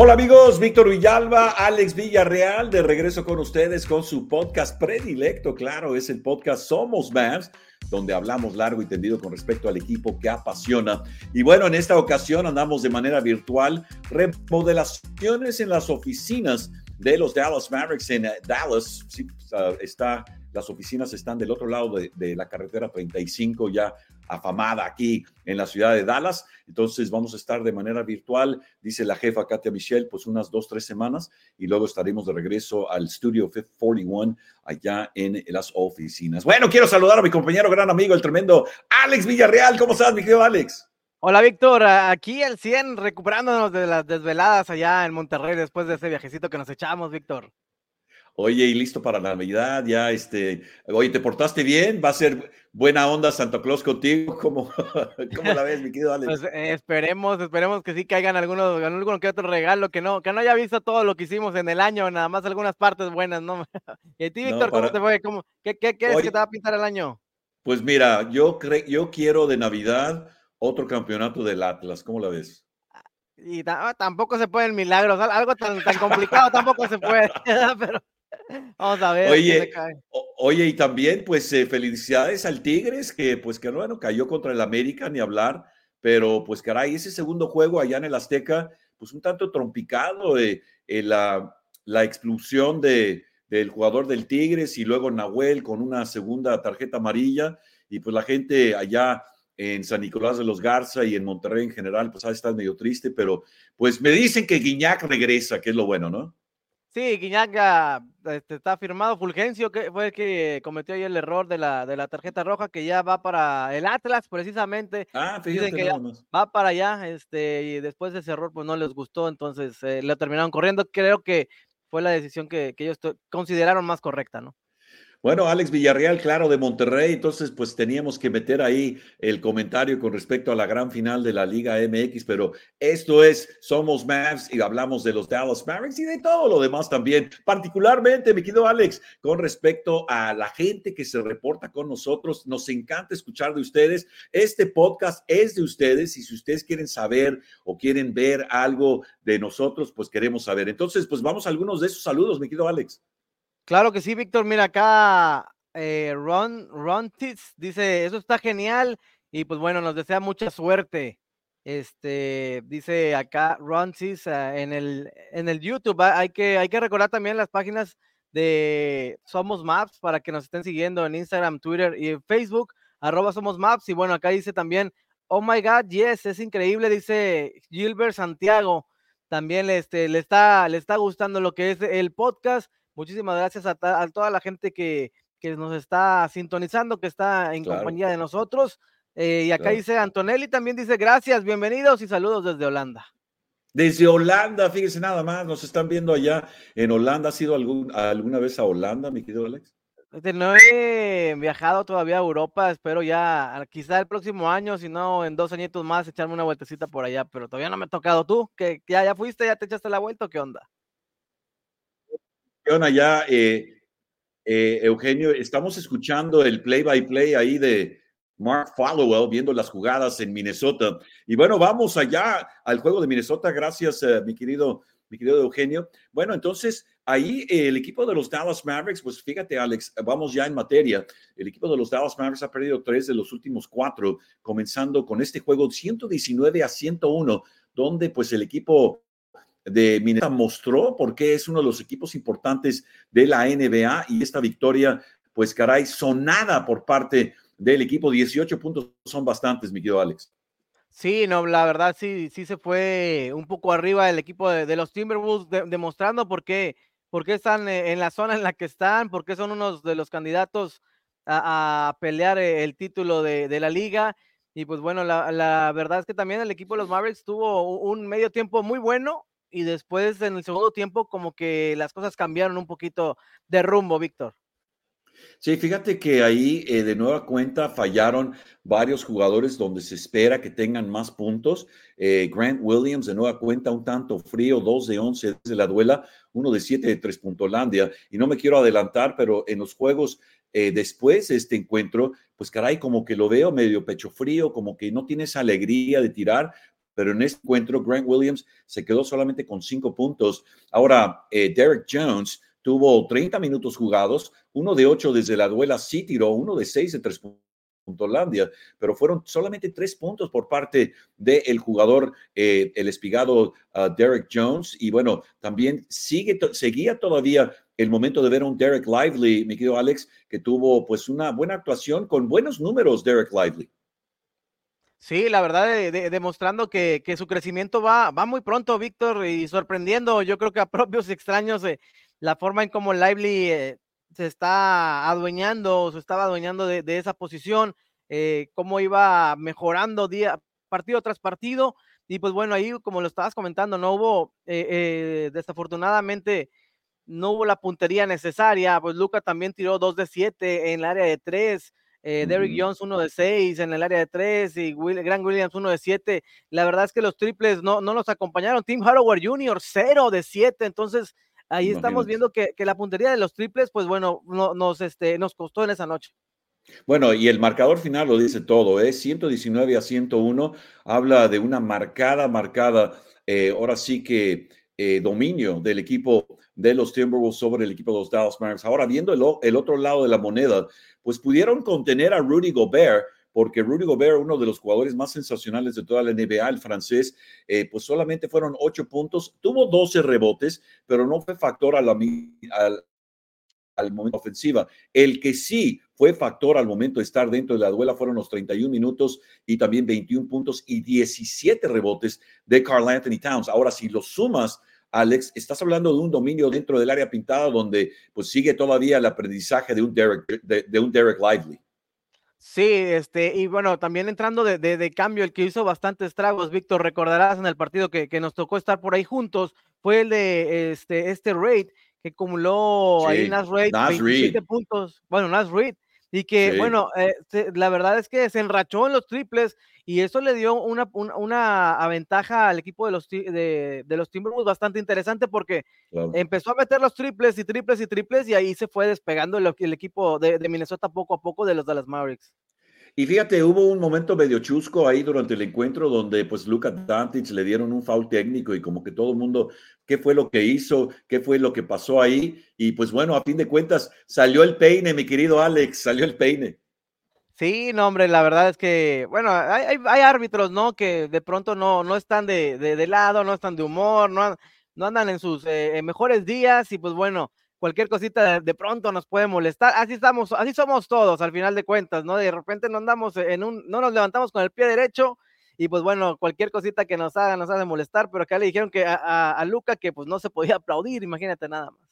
Hola amigos, Víctor Villalba, Alex Villarreal, de regreso con ustedes con su podcast predilecto, claro, es el podcast Somos Mavs, donde hablamos largo y tendido con respecto al equipo que apasiona. Y bueno, en esta ocasión andamos de manera virtual, remodelaciones en las oficinas de los Dallas Mavericks en Dallas. Sí, está las oficinas están del otro lado de, la carretera 35, ya afamada aquí en la ciudad de Dallas. Entonces vamos a estar de manera virtual, dice la jefa Katia Michelle, pues unas dos, tres semanas y luego estaremos de regreso al estudio 41 allá en las oficinas. Bueno, quiero saludar a mi compañero, gran amigo, el tremendo Alex Villarreal. ¿Cómo estás, mi querido Alex? Hola Víctor, aquí el 100 recuperándonos de las desveladas allá en Monterrey después de ese viajecito que nos echamos, Víctor. Oye, y listo para la Navidad, ya, este, oye, ¿te portaste bien? ¿Va a ser buena onda Santa Claus contigo? ¿Cómo, cómo la ves, mi querido Alex? Pues, eh, esperemos, esperemos que sí caigan algunos, alguno que otro regalo, que no, que no haya visto todo lo que hicimos en el año, nada más algunas partes buenas, ¿no? y a ti, Víctor, no, para... ¿cómo te fue? ¿Cómo, ¿Qué, qué, qué oye, que te va a pintar el año? Pues mira, yo, cre yo quiero de Navidad otro campeonato del Atlas, ¿cómo la ves? Y tampoco se pueden milagros, algo tan, tan complicado tampoco se puede, pero... Vamos a ver. Oye, oye, y también, pues, eh, felicidades al Tigres, que pues que bueno, cayó contra el América, ni hablar, pero pues caray, ese segundo juego allá en el Azteca, pues un tanto trompicado, eh, eh, la, la expulsión de, del jugador del Tigres y luego Nahuel con una segunda tarjeta amarilla, y pues la gente allá en San Nicolás de los Garza y en Monterrey en general, pues ha estado medio triste, pero pues me dicen que Guiñac regresa, que es lo bueno, ¿no? Sí, Guiñaga este, está firmado. Fulgencio, que fue el que cometió ahí el error de la, de la tarjeta roja, que ya va para el Atlas, precisamente. Ah, fíjate que ya va para allá, este, y después de ese error, pues no les gustó, entonces eh, lo terminaron corriendo. Creo que fue la decisión que, que ellos consideraron más correcta, ¿no? Bueno, Alex Villarreal, claro, de Monterrey, entonces pues teníamos que meter ahí el comentario con respecto a la gran final de la Liga MX, pero esto es Somos Mavs y hablamos de los Dallas Mavericks y de todo lo demás también, particularmente, mi querido Alex, con respecto a la gente que se reporta con nosotros, nos encanta escuchar de ustedes. Este podcast es de ustedes y si ustedes quieren saber o quieren ver algo de nosotros, pues queremos saber. Entonces, pues vamos a algunos de esos saludos, mi querido Alex. Claro que sí, Víctor. Mira acá, eh, Ron, Ron Titz dice, eso está genial y pues bueno, nos desea mucha suerte. Este, dice acá Ron Titz uh, en, el, en el YouTube. Hay que, hay que recordar también las páginas de Somos Maps para que nos estén siguiendo en Instagram, Twitter y Facebook, arroba Somos Maps. Y bueno, acá dice también, oh my God, yes, es increíble, dice Gilbert Santiago. También este, le, está, le está gustando lo que es el podcast Muchísimas gracias a, a toda la gente que, que, nos está sintonizando, que está en claro. compañía de nosotros. Eh, y acá claro. dice Antonelli, también dice gracias, bienvenidos y saludos desde Holanda. Desde Holanda, fíjese nada más, nos están viendo allá en Holanda. ¿Has ido algún, alguna vez a Holanda, mi querido Alex? Este, no he viajado todavía a Europa, espero ya, quizá el próximo año, si no, en dos añitos más, echarme una vueltecita por allá, pero todavía no me ha tocado. ¿Tú? ¿Que ya, ya fuiste, ya te echaste la vuelta o qué onda? Allá, eh, eh, Eugenio, estamos escuchando el play by play ahí de Mark Followell, viendo las jugadas en Minnesota. Y bueno, vamos allá al juego de Minnesota. Gracias, eh, mi querido, mi querido Eugenio. Bueno, entonces ahí el equipo de los Dallas Mavericks, pues fíjate, Alex, vamos ya en materia. El equipo de los Dallas Mavericks ha perdido tres de los últimos cuatro, comenzando con este juego 119 a 101, donde pues el equipo de Minnesota mostró por qué es uno de los equipos importantes de la NBA y esta victoria, pues caray, sonada por parte del equipo. 18 puntos son bastantes, mi querido Alex. Sí, no, la verdad sí, sí se fue un poco arriba el equipo de, los Timberwolves, de, demostrando por qué, por qué están eh, en la zona en la que están, por qué son unos de los candidatos a, a pelear eh, el título de, de, la liga. Y pues bueno, la, la, verdad es que también el equipo de los Mavericks tuvo un medio tiempo muy bueno, y después en el segundo tiempo como que las cosas cambiaron un poquito de rumbo, Víctor. Sí, fíjate que ahí eh, de nueva cuenta fallaron varios jugadores donde se espera que tengan más puntos. Eh, Grant Williams de nueva cuenta un tanto frío, 2 de 11 desde la duela, uno de 7 de 3 Puntolandia. Y no me quiero adelantar, pero en los juegos eh, después de este encuentro, pues caray, como que lo veo medio pecho frío, como que no tiene esa alegría de tirar, pero en este encuentro Grant Williams se quedó solamente con cinco puntos. Ahora, eh, Derek Jones tuvo 30 minutos jugados, uno de ocho desde la duela sí tiró, uno de seis de tres puntos pero fueron solamente tres puntos por parte del jugador, eh, el espigado uh, Derek Jones. Y bueno, también sigue, seguía todavía el momento de ver un Derek Lively, mi querido Alex, que tuvo pues una buena actuación con buenos números, Derek Lively. Sí, la verdad, demostrando que, su crecimiento va, va muy pronto, Víctor, y sorprendiendo, yo creo que a propios extraños eh, la forma en cómo Lively eh, se está adueñando, se estaba adueñando de, esa posición, eh, cómo iba mejorando día, partido tras partido. Y pues bueno, ahí como lo estabas comentando, no hubo, eh, desafortunadamente, no hubo la puntería necesaria. Pues Luca también tiró 2 de 7 en el área de 3. Derrick Jones 1 de 6 en el área de 3 y Grant Williams 1 de 7. La verdad es que los triples no, no nos acompañaron. Tim Howard Jr. 0 de 7. Entonces, ahí estamos viendo que, la puntería de los triples, pues bueno, nos, este, nos costó en esa noche. Bueno, y el marcador final lo dice todo, es ¿eh? 119 a 101, habla de una marcada, marcada, eh, ahora sí que eh, dominio del equipo de los Timberwolves sobre el equipo de los Dallas Mavericks. Ahora, viendo el, otro lado de la moneda, pues pudieron contener a Rudy Gobert, porque Rudy Gobert, uno de los jugadores más sensacionales de toda la NBA, el francés, eh, pues solamente fueron ocho puntos, tuvo 12 rebotes, pero no fue factor a la, al, momento ofensiva. El que sí fue factor al momento de estar dentro de la duela fueron los 31 minutos y también 21 puntos y 17 rebotes de Carl Anthony Towns. Ahora, si lo sumas, Alex, estás hablando de un dominio dentro del área pintada donde pues sigue todavía el aprendizaje de un Derek, de un Derek Lively. Sí, este, y bueno, también entrando de, de, cambio, el que hizo bastantes tragos, Víctor, recordarás en el partido que, que, nos tocó estar por ahí juntos, fue el de este, este raid, que acumuló ahí Nas Raid 27 puntos, bueno, Nas Raid, y que, bueno, eh, la verdad es que se enrachó en los triples y eso le dio una, una, ventaja al equipo de los, de, de los Timberwolves bastante interesante porque empezó a meter los triples y triples y triples y ahí se fue despegando el, el equipo de, de, Minnesota poco a poco de los Dallas Mavericks. Y fíjate, hubo un momento medio chusco ahí durante el encuentro donde pues Luka Doncic le dieron un foul técnico y como que todo el mundo, ¿qué fue lo que hizo? ¿Qué fue lo que pasó ahí? Y pues bueno, a fin de cuentas salió el peine, mi querido Alex, salió el peine. Sí, no, hombre, la verdad es que, bueno, hay, árbitros, ¿no? Que de pronto no, no están de, de, lado, no están de humor, no, no andan en sus eh, mejores días y pues bueno, cualquier cosita de, pronto nos puede molestar. Así estamos, así somos todos al final de cuentas, ¿no? De repente no andamos en un, no nos levantamos con el pie derecho y pues bueno, cualquier cosita que nos haga nos hace molestar, pero acá le dijeron que a, a, Luca que pues no se podía aplaudir, imagínate nada más.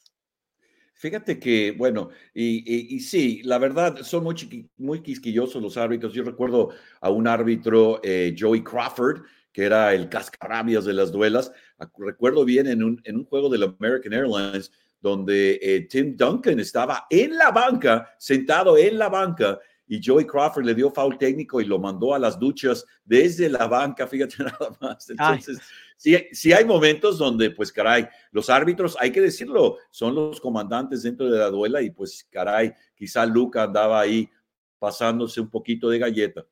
Fíjate que, bueno, y, y, sí, la verdad, son muy, muy quisquillosos los árbitros. Yo recuerdo a un árbitro, eh, Joey Crawford, que era el cascarabias de las duelas. Recuerdo bien en un, en un juego del American Airlines, donde eh, Tim Duncan estaba en la banca, sentado en la banca, y Joey Crawford le dio foul técnico y lo mandó a las duchas desde la banca, fíjate nada más. Entonces, sí, sí, hay momentos donde, pues, caray, los árbitros, hay que decirlo, son los comandantes dentro de la duela y, pues, caray, quizá Luca andaba ahí pasándose un poquito de galleta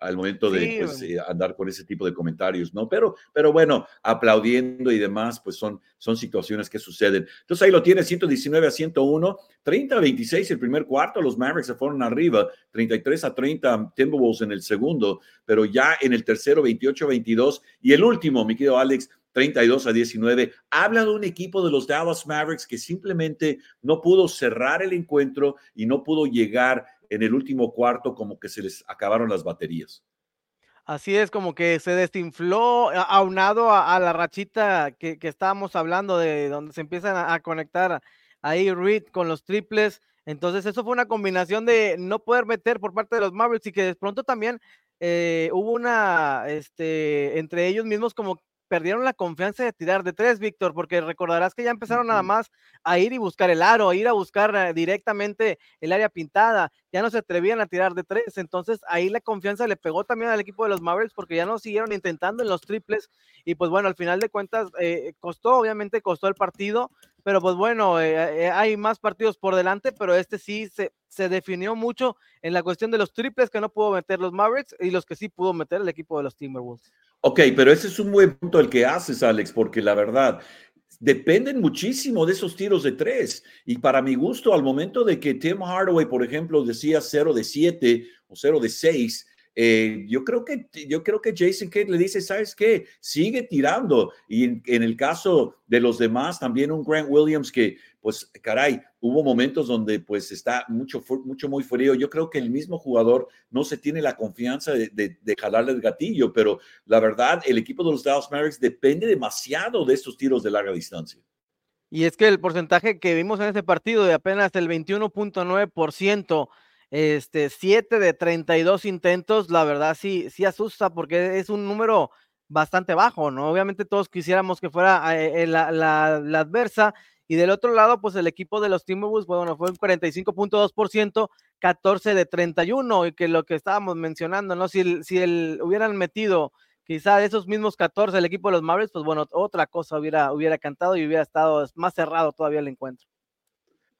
al momento de pues, eh, andar con ese tipo de comentarios, ¿no? Pero, pero bueno, aplaudiendo y demás, pues son, son situaciones que suceden. Entonces ahí lo tiene, 119 a 101, 30 a 26 el primer cuarto, los Mavericks se fueron arriba, 33 a 30 Timberwolves en el segundo, pero ya en el tercero 28 a 22 y el último, mi querido Alex, 32 a 19. Habla de un equipo de los Dallas Mavericks que simplemente no pudo cerrar el encuentro y no pudo llegar en el último cuarto como que se les acabaron las baterías. Así es, como que se desinfló, aunado a, la rachita que, estábamos hablando de donde se empiezan a, conectar ahí Reed con los triples. Entonces, eso fue una combinación de no poder meter por parte de los Mavericks y que de pronto también eh, hubo una, este, entre ellos mismos como perdieron la confianza de tirar de tres, Víctor, porque recordarás que ya empezaron nada más a ir y buscar el aro, a ir a buscar eh, directamente el área pintada, ya no se atrevían a tirar de tres, entonces ahí la confianza le pegó también al equipo de los Mavericks porque ya no siguieron intentando en los triples y pues bueno, al final de cuentas eh, costó, obviamente costó el partido, pero pues bueno, eh, eh, hay más partidos por delante, pero este sí se, se definió mucho en la cuestión de los triples que no pudo meter los Mavericks y los que sí pudo meter el equipo de los Timberwolves. Ok, pero ese es un buen punto el que haces, Alex, porque la verdad, dependen muchísimo de esos tiros de tres. Y para mi gusto, al momento de que Tim Hardaway, por ejemplo, decía 0 de 7 o 0 de 6, eh, yo, creo que, yo creo que Jason Kidd le dice, ¿sabes qué? Sigue tirando. Y en, el caso de los demás, también un Grant Williams que, pues, caray, hubo momentos donde pues está mucho, mucho muy frío. Yo creo que el mismo jugador no se tiene la confianza de, de, jalarle el gatillo, pero la verdad, el equipo de los Dallas Mavericks depende demasiado de estos tiros de larga distancia. Y es que el porcentaje que vimos en ese partido de apenas el 21.9%, este, 7 de 32 intentos, la verdad sí, sí asusta porque es un número bastante bajo, ¿no? Obviamente todos quisiéramos que fuera eh, eh, la, adversa. Y del otro lado, pues el equipo de los Timberwolves, bueno, fue un 45.2%, 14 de 31, y que lo que estábamos mencionando, ¿no? Si, si el, hubieran metido quizá esos mismos 14 el equipo de los Mavericks, pues bueno, otra cosa hubiera, hubiera cantado y hubiera estado más cerrado todavía el encuentro.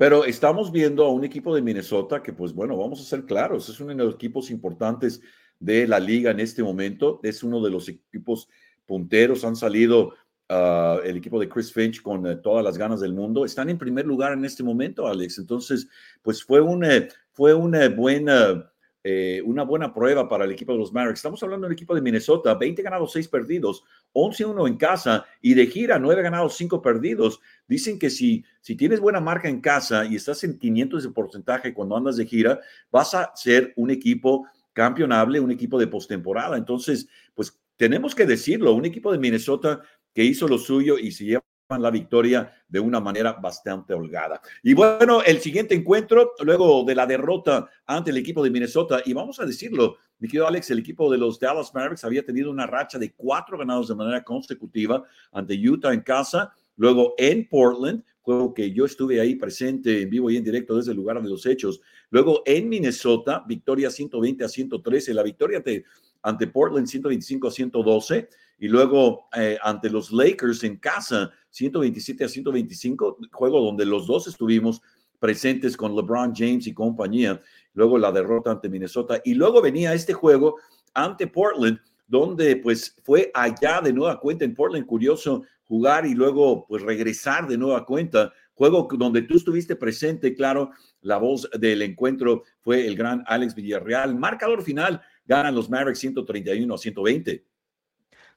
Pero estamos viendo a un equipo de Minnesota que, pues bueno, vamos a ser claros, es uno de los equipos importantes de la liga en este momento, es uno de los equipos punteros, han salido uh, el equipo de Chris Finch con uh, todas las ganas del mundo, están en primer lugar en este momento, Alex, entonces, pues fue una, fue una buena eh, una buena prueba para el equipo de los Mavericks. Estamos hablando del equipo de Minnesota, 20 ganados, 6 perdidos, 11-1 en casa y de gira 9 ganados, 5 perdidos. Dicen que si, si tienes buena marca en casa y estás en 500 de porcentaje cuando andas de gira, vas a ser un equipo campeonable, un equipo de postemporada. Entonces, pues tenemos que decirlo, un equipo de Minnesota que hizo lo suyo y se lleva la victoria de una manera bastante holgada. Y bueno, el siguiente encuentro, luego de la derrota ante el equipo de Minnesota, y vamos a decirlo, mi querido Alex, el equipo de los Dallas Mavericks había tenido una racha de cuatro ganados de manera consecutiva ante Utah en casa, luego en Portland, juego que yo estuve ahí presente en vivo y en directo desde el lugar de los hechos, luego en Minnesota, victoria 120 a 113, la victoria ante, ante Portland 125 a 112, y luego eh, ante los Lakers en casa, 127 a 125, juego donde los dos estuvimos presentes con LeBron James y compañía, luego la derrota ante Minnesota y luego venía este juego ante Portland, donde pues fue allá de nueva cuenta en Portland, curioso jugar y luego pues regresar de nueva cuenta, juego donde tú estuviste presente, claro, la voz del encuentro fue el gran Alex Villarreal, marcador final, ganan los Mavericks 131 a 120.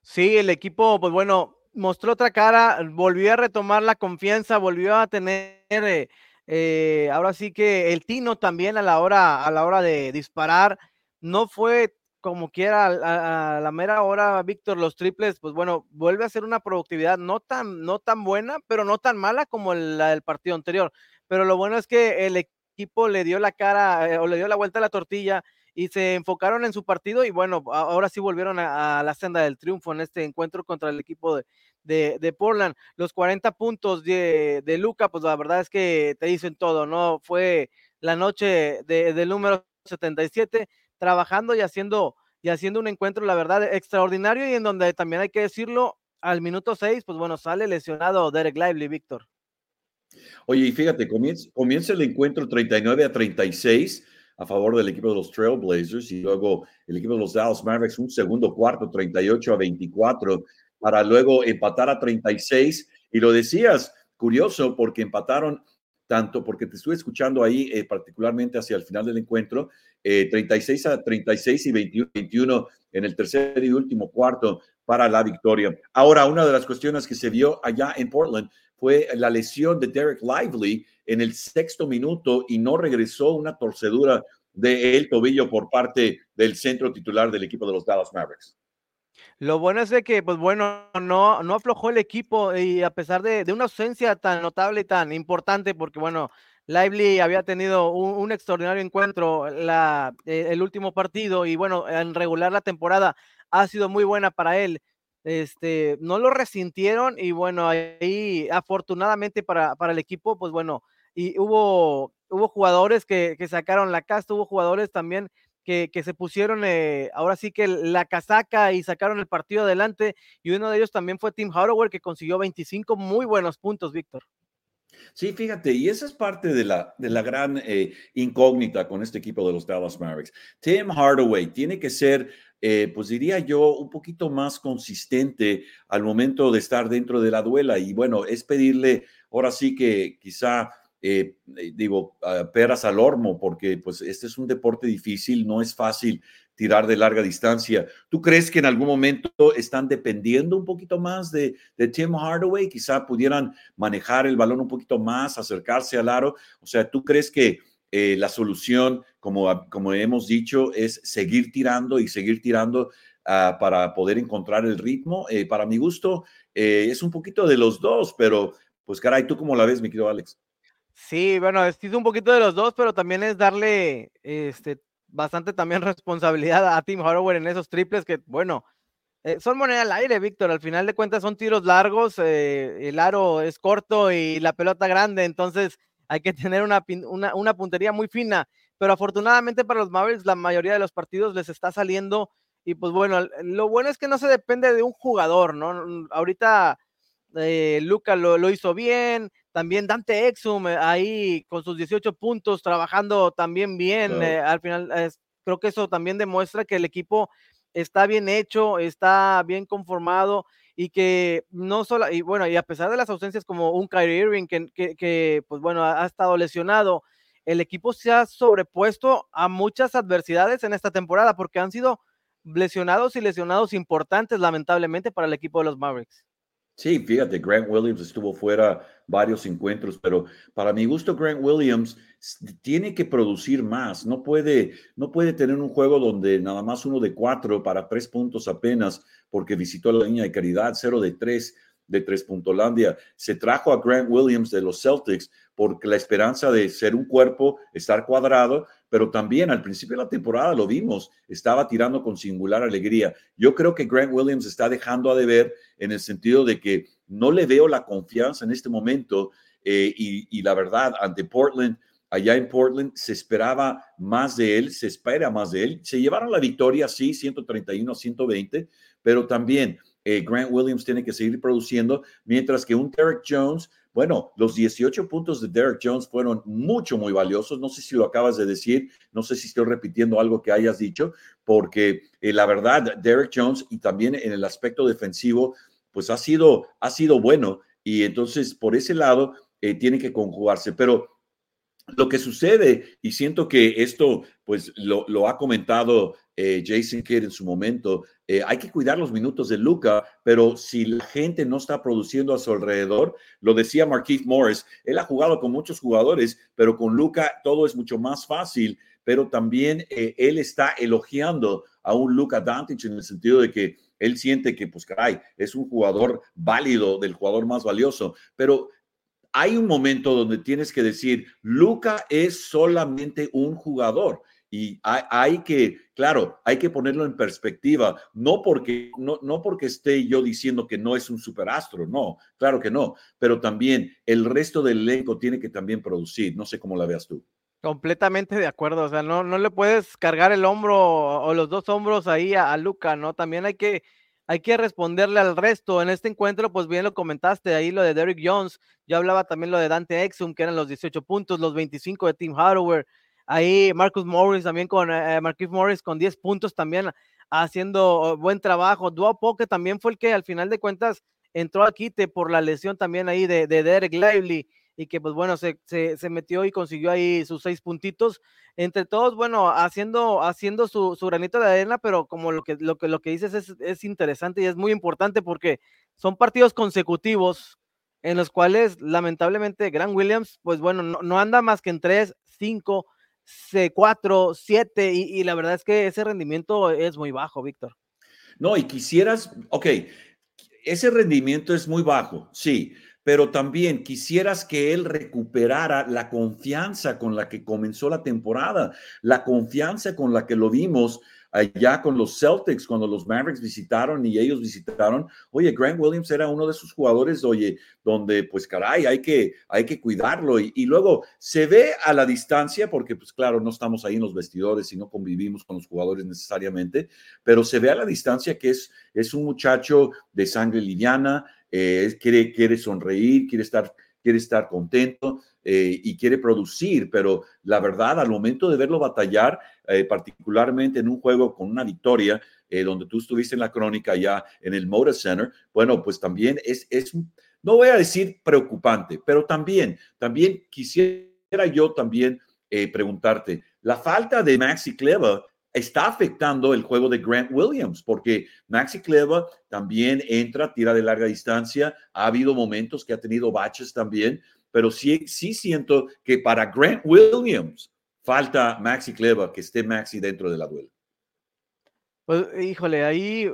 Sí, el equipo, pues bueno, mostró otra cara, volvió a retomar la confianza, volvió a tener, eh, eh, ahora sí que el tino también a la hora, a la hora de disparar, no fue como quiera a, la mera hora, Víctor, los triples, pues bueno, vuelve a ser una productividad no tan, no tan buena, pero no tan mala como la del partido anterior. Pero lo bueno es que el equipo le dio la cara eh, o le dio la vuelta a la tortilla y se enfocaron en su partido y bueno, ahora sí volvieron a, la senda del triunfo en este encuentro contra el equipo de, de, Portland. Los 40 puntos de, de, Luca, pues la verdad es que te dicen todo, ¿no? Fue la noche del número 77, trabajando y haciendo, y haciendo un encuentro, la verdad, extraordinario y en donde también hay que decirlo, al minuto 6, pues bueno, sale lesionado Derek Lively, Víctor. Oye, y fíjate, comienza, comienza el encuentro 39 a 36 a favor del equipo de los Trailblazers y luego el equipo de los Dallas Mavericks un segundo cuarto 38 a 24 para luego empatar a 36 y lo decías curioso porque empataron tanto porque te estuve escuchando ahí eh, particularmente hacia el final del encuentro 36 eh, a 36 y 21, 21 en el tercer y último cuarto para la victoria. Ahora, una de las cuestiones que se vio allá en Portland fue la lesión de Derek Lively en el sexto minuto y no regresó una torcedura del tobillo por parte del centro titular del equipo de los Dallas Mavericks. Lo bueno es de que, pues bueno, no, no aflojó el equipo y a pesar de, una ausencia tan notable y tan importante, porque bueno, Lively había tenido un, extraordinario encuentro eh, el último partido y bueno, en regular la temporada ha sido muy buena para él este, no lo resintieron y bueno, ahí afortunadamente para, para el equipo, pues bueno, y hubo, hubo jugadores que, que sacaron la casta, hubo jugadores también que, que se pusieron eh, ahora sí que la casaca y sacaron el partido adelante y uno de ellos también fue Tim Hardaway que consiguió 25 muy buenos puntos, Víctor. Sí, fíjate, y esa es parte de la, de la gran eh, incógnita con este equipo de los Dallas Mavericks. Tim Hardaway tiene que ser, eh, pues diría yo, un poquito más consistente al momento de estar dentro de la duela. Y bueno, es pedirle, ahora sí que quizá eh, digo, peras al hormo, porque pues este es un deporte difícil, no es fácil tirar de larga distancia. ¿Tú crees que en algún momento están dependiendo un poquito más de, de Tim Hardaway? Quizá pudieran manejar el balón un poquito más, acercarse al aro. O sea, ¿tú crees que eh, la solución, como, como hemos dicho, es seguir tirando y seguir tirando uh, para poder encontrar el ritmo? Eh, para mi gusto, eh, es un poquito de los dos, pero pues caray, ¿tú cómo la ves, mi querido Alex? Sí, bueno, es un poquito de los dos, pero también es darle este, bastante también responsabilidad a Tim Hardaway en esos triples que, bueno, eh, son moneda al aire, Víctor. Al final de cuentas son tiros largos, eh, el aro es corto y la pelota grande, entonces hay que tener una, una, una, puntería muy fina. Pero afortunadamente para los Mavericks la mayoría de los partidos les está saliendo y pues bueno, lo bueno es que no se depende de un jugador, ¿no? Ahorita eh, Luca lo, lo, hizo bien, también Dante Exum eh, ahí con sus 18 puntos, trabajando también bien. Eh, al final, creo que eso también demuestra que el equipo está bien hecho, está bien conformado y que no solo, y bueno, y a pesar de las ausencias como un Kyrie Irving, que, que, que pues bueno, ha, ha, estado lesionado, el equipo se ha sobrepuesto a muchas adversidades en esta temporada porque han sido lesionados y lesionados importantes, lamentablemente, para el equipo de los Mavericks. Sí, fíjate, Grant Williams estuvo fuera varios encuentros, pero para mi gusto Grant Williams tiene que producir más. No puede, no puede tener un juego donde nada más uno de cuatro para tres puntos apenas, porque visitó la línea de caridad, cero de tres de Tres Puntolandia. Se trajo a Grant Williams de los Celtics porque la esperanza de ser un cuerpo, estar cuadrado, pero también al principio de la temporada lo vimos, estaba tirando con singular alegría. Yo creo que Grant Williams está dejando a deber en el sentido de que no le veo la confianza en este momento eh, y, la verdad, ante Portland, allá en Portland se esperaba más de él, se espera más de él. Se llevaron la victoria, sí, 131 a 120, pero también eh, Grant Williams tiene que seguir produciendo, mientras que un Derek Jones, bueno, los 18 puntos de Derek Jones fueron mucho, muy valiosos. No sé si lo acabas de decir, no sé si estoy repitiendo algo que hayas dicho, porque eh, la verdad, Derek Jones y también en el aspecto defensivo, pues ha sido, ha sido bueno. Y entonces, por ese lado, eh, tiene que conjugarse. Pero lo que sucede, y siento que esto, pues lo, ha comentado eh, Jason Kidd en su momento, eh, hay que cuidar los minutos de Luca, pero si la gente no está produciendo a su alrededor, lo decía Marquise Morris, él ha jugado con muchos jugadores, pero con Luca todo es mucho más fácil, pero también eh, él está elogiando a un Luca Dantich en el sentido de que él siente que, pues caray, es un jugador válido, del jugador más valioso, pero hay un momento donde tienes que decir, Luca es solamente un jugador. Y hay, que, claro, hay que ponerlo en perspectiva, no porque, no, no porque esté yo diciendo que no es un superastro, no, claro que no, pero también el resto del elenco tiene que también producir, no sé cómo la veas tú. Completamente de acuerdo, o sea, no, no le puedes cargar el hombro o los dos hombros ahí a, a Luca, ¿no? También hay que hay que responderle al resto. En este encuentro, pues bien lo comentaste, ahí lo de Derrick Jones, yo hablaba también lo de Dante Exum, que eran los 18 puntos, los 25 de Tim Hardaway, ahí Marcus Morris también con, eh, Marcus Morris con 10 puntos también haciendo buen trabajo, Duopo que también fue el que al final de cuentas entró al quite por la lesión también ahí de, de Derek Lively, y que pues bueno, se, se, se, metió y consiguió ahí sus seis puntitos. Entre todos, bueno, haciendo, haciendo su, su granito de arena, pero como lo que, lo que, lo que dices es, es interesante y es muy importante porque son partidos consecutivos en los cuales lamentablemente Grant Williams, pues bueno, no, no anda más que en 3, 5, 4, 7 y, y la verdad es que ese rendimiento es muy bajo, Víctor. No, y quisieras, ok, ese rendimiento es muy bajo, sí, pero también quisieras que él recuperara la confianza con la que comenzó la temporada, la confianza con la que lo vimos allá con los Celtics cuando los Mavericks visitaron y ellos visitaron. Oye, Grant Williams era uno de sus jugadores, oye, donde pues caray, hay que, hay que cuidarlo. Y, y, luego se ve a la distancia, porque pues claro, no estamos ahí en los vestidores y no convivimos con los jugadores necesariamente, pero se ve a la distancia que es, es un muchacho de sangre liviana, eh, quiere, quiere sonreír, quiere estar quiere estar contento eh, y quiere producir, pero la verdad, al momento de verlo batallar, eh, particularmente en un juego con una victoria, eh, donde tú estuviste en la crónica ya en el Motor Center, bueno, pues también es, es, no voy a decir preocupante, pero también, también quisiera yo también preguntarte, la falta de Maxi Clever está afectando el juego de Grant Williams, porque Maxi Cleva también entra, tira de larga distancia, ha habido momentos que ha tenido baches también, pero sí, sí siento que para Grant Williams falta Maxi Cleva, que esté Maxi dentro de la duela. Pues, híjole, ahí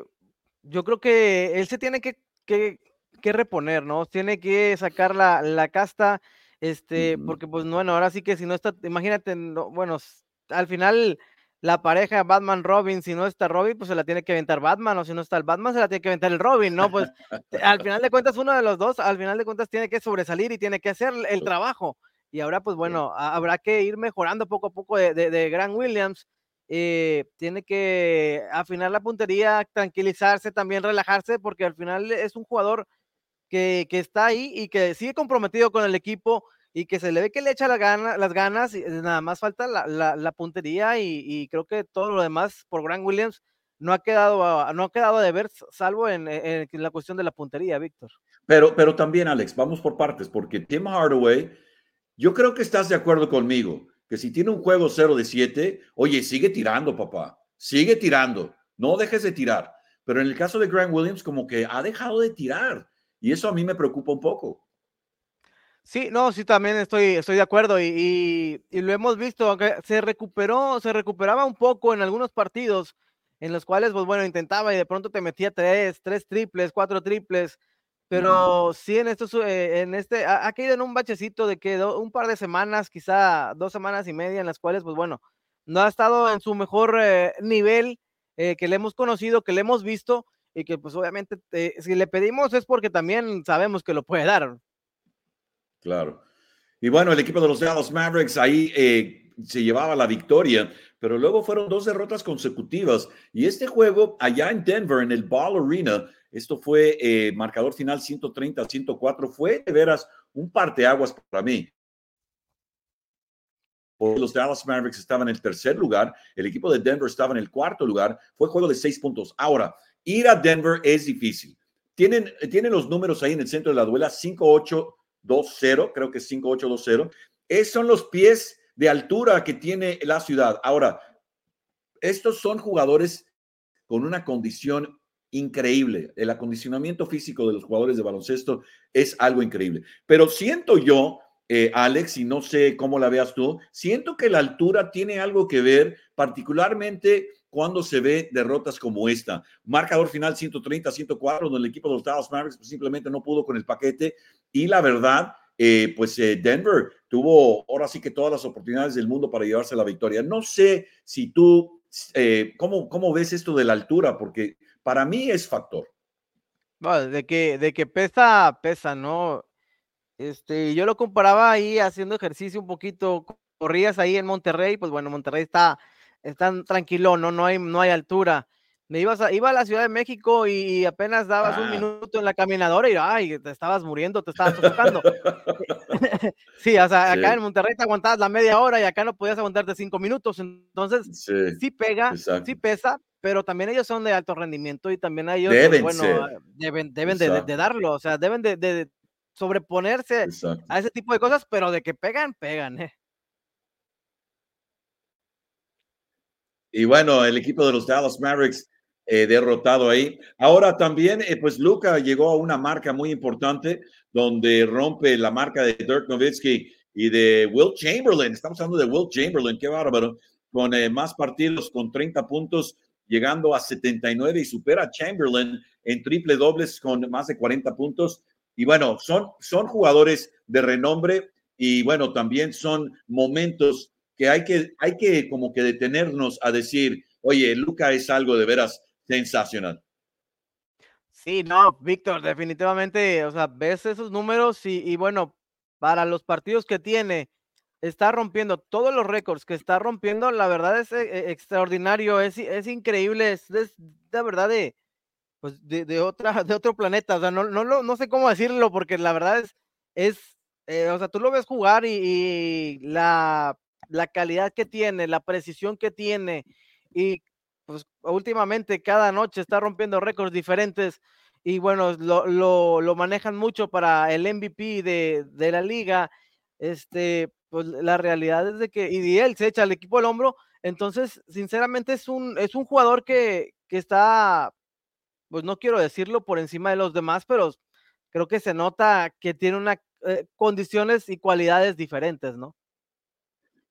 yo creo que él se tiene que, que, reponer, ¿no? Tiene que sacar la, la casta, este, porque pues bueno, ahora sí que si no está, imagínate, bueno, al final la pareja Batman Robin, si no está Robin, pues se la tiene que aventar Batman, o si no está el Batman, se la tiene que aventar el Robin, ¿no? Pues al final de cuentas, uno de los dos, al final de cuentas, tiene que sobresalir y tiene que hacer el trabajo. Y ahora, pues bueno, habrá que ir mejorando poco a poco de, de, Grant Williams. Eh, tiene que afinar la puntería, tranquilizarse, también relajarse, porque al final es un jugador que, que está ahí y que sigue comprometido con el equipo y que se le ve que le echa la gana, las ganas, y nada más falta la, puntería y, creo que todo lo demás por Grant Williams no ha quedado, no ha quedado de ver, salvo en, en, la cuestión de la puntería, Víctor. Pero, pero también, Alex, vamos por partes, porque Tim Hardaway, yo creo que estás de acuerdo conmigo, que si tiene un juego 0 de 7, oye, sigue tirando, papá, sigue tirando, no dejes de tirar. Pero en el caso de Grant Williams, como que ha dejado de tirar, y eso a mí me preocupa un poco. Sí, no, sí, también estoy, estoy de acuerdo y, lo hemos visto, aunque se recuperó, se recuperaba un poco en algunos partidos en los cuales, pues bueno, intentaba y de pronto te metía tres, tres triples, cuatro triples, pero sí en estos, eh, en este, ha, caído en un bachecito de que un par de semanas, quizá dos semanas y media, en las cuales, pues bueno, no ha estado en su mejor eh, nivel eh, que le hemos conocido, que le hemos visto y que pues obviamente si le pedimos es porque también sabemos que lo puede dar. Claro. Y bueno, el equipo de los Dallas Mavericks ahí eh, se llevaba la victoria, pero luego fueron dos derrotas consecutivas. Y este juego allá en Denver, en el Ball Arena, esto fue eh, marcador final 130 104, fue de veras un parteaguas para mí. Los Dallas Mavericks estaban en el tercer lugar, el equipo de Denver estaba en el cuarto lugar, fue juego de seis puntos. Ahora, ir a Denver es difícil. Tienen, tienen los números ahí en el centro de la duela, 5-8 2-0, creo que es 5-8-2-0. Esos son los pies de altura que tiene la ciudad. Ahora, estos son jugadores con una condición increíble. El acondicionamiento físico de los jugadores de baloncesto es algo increíble. Pero siento yo, eh, Alex, y no sé cómo la veas tú, siento que la altura tiene algo que ver, particularmente cuando se ve derrotas como esta. Marcador final 130-104, donde el equipo de los Dallas Mavericks simplemente no pudo con el paquete. Y la verdad, eh, pues eh, Denver tuvo ahora sí que todas las oportunidades del mundo para llevarse la victoria. No sé si tú, eh, ¿cómo, ¿cómo ves esto de la altura? Porque para mí es factor. de que, de que pesa, pesa, ¿no? Este, yo lo comparaba ahí haciendo ejercicio un poquito, corrías ahí en Monterrey, pues bueno, Monterrey está están tranquilo, no, no hay, no hay altura. Me ibas a, iba a la Ciudad de México y apenas dabas un ah. minuto en la caminadora y ay, te estabas muriendo, te estabas sofocando. sí, o sea, acá en Monterrey te aguantabas la media hora y acá no podías aguantarte cinco minutos. Entonces, sí, pega, sí pesa, pero también ellos son de alto rendimiento y también ellos, pues, deben bueno, deben, deben de, de, darlo, o sea, deben de, de sobreponerse a ese tipo de cosas, pero de que pegan, pegan, ¿eh? Y bueno, el equipo de los Dallas Mavericks eh, derrotado ahí. Ahora también, eh, pues Luca llegó a una marca muy importante donde rompe la marca de Dirk Nowitzki y de Will Chamberlain. Estamos hablando de Will Chamberlain, qué bárbaro, con eh, más partidos, con 30 puntos, llegando a 79 y supera a Chamberlain en triple dobles con más de 40 puntos. Y bueno, son, son jugadores de renombre y bueno, también son momentos que hay que, hay que como que detenernos a decir, oye, Luca es algo de veras sensacional. Sí, no, Víctor, definitivamente, o sea, ves esos números y, bueno, para los partidos que tiene, está rompiendo todos los récords que está rompiendo, la verdad es eh, extraordinario, es, es increíble, es, de verdad de, pues de, otra, de otro planeta, o sea, no, no, no sé cómo decirlo porque la verdad es, es eh, o sea, tú lo ves jugar y, la, la, calidad que tiene, la precisión que tiene, y pues últimamente cada noche está rompiendo récords diferentes y bueno, lo, lo, lo manejan mucho para el MVP de, de, la liga. Este, pues la realidad es de que, y él se echa al equipo al hombro, entonces, sinceramente, es un, es un jugador que, que está, pues no quiero decirlo por encima de los demás, pero creo que se nota que tiene una eh, condiciones y cualidades diferentes, ¿no?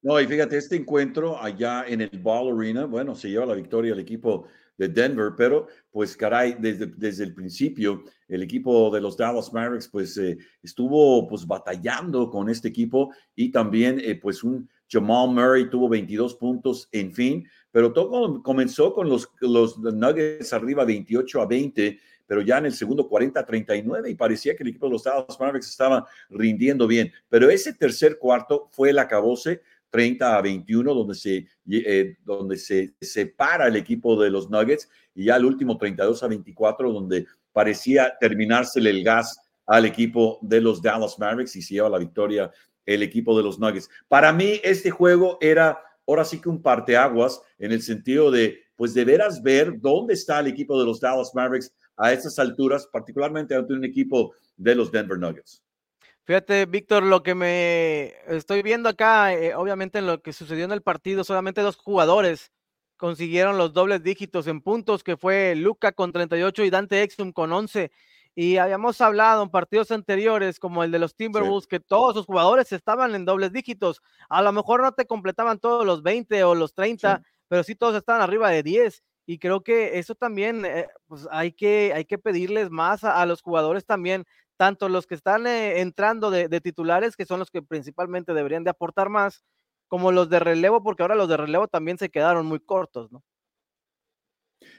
No, y fíjate, este encuentro allá en el Ball Arena, bueno, se lleva la victoria el equipo de Denver, pero pues caray, desde, desde el principio el equipo de los Dallas Mavericks pues eh, estuvo pues batallando con este equipo y también eh, pues un Jamal Murray tuvo 22 puntos, en fin, pero todo comenzó con los, los Nuggets arriba 28 a 20, pero ya en el segundo 40 a 39 y parecía que el equipo de los Dallas Mavericks estaba rindiendo bien, pero ese tercer cuarto fue el acabose 30 a 21, donde se, eh, donde se separa el equipo de los Nuggets, y ya el último 32 a 24, donde parecía terminársele el gas al equipo de los Dallas Mavericks y se lleva la victoria el equipo de los Nuggets. Para mí, este juego era ahora sí que un parteaguas en el sentido de, pues de veras ver dónde está el equipo de los Dallas Mavericks a estas alturas, particularmente ante un equipo de los Denver Nuggets. Fíjate, Víctor, lo que me estoy viendo acá, eh, obviamente en lo que sucedió en el partido, solamente dos jugadores consiguieron los dobles dígitos en puntos, que fue Luca con 38 y Dante Exum con 11. Y habíamos hablado en partidos anteriores, como el de los Timberwolves, que todos sus jugadores estaban en dobles dígitos. A lo mejor no te completaban todos los 20 o los 30, pero sí todos estaban arriba de 10. Y creo que eso también, eh, pues hay que, hay que pedirles más a los jugadores también tanto los que están eh, entrando de, titulares, que son los que principalmente deberían de aportar más, como los de relevo, porque ahora los de relevo también se quedaron muy cortos, ¿no?